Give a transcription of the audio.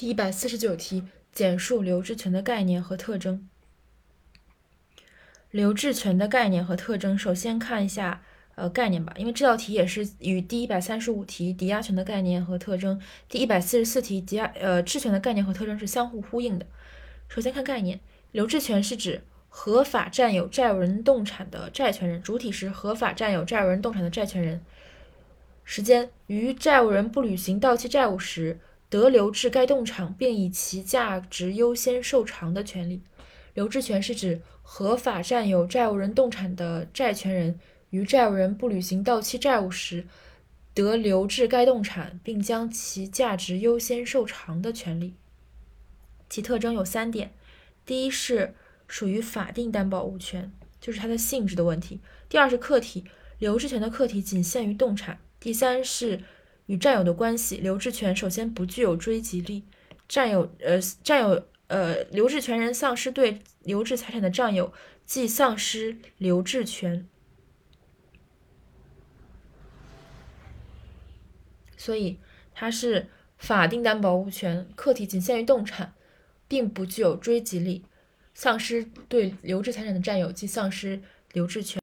第一百四十九题，简述留置权的概念和特征。留置权的概念和特征，首先看一下呃概念吧，因为这道题也是与第一百三十五题抵押权的概念和特征、第一百四十四题抵押呃质权的概念和特征是相互呼应的。首先看概念，留置权是指合法占有债务人动产的债权人，主体是合法占有债务人动产的债权人。时间于债务人不履行到期债务时。得留置该动产，并以其价值优先受偿的权利。留置权是指合法占有债务人动产的债权人于债务人不履行到期债务时，得留置该动产，并将其价值优先受偿的权利。其特征有三点：第一是属于法定担保物权，就是它的性质的问题；第二是客体，留置权的客体仅限于动产；第三是。与占有的关系，留置权首先不具有追及力，占有呃占有呃留置权人丧失对留置财产的占有，即丧失留置权。所以它是法定担保物权，客体仅限于动产，并不具有追及力，丧失对留置财产的占有，即丧失留置权。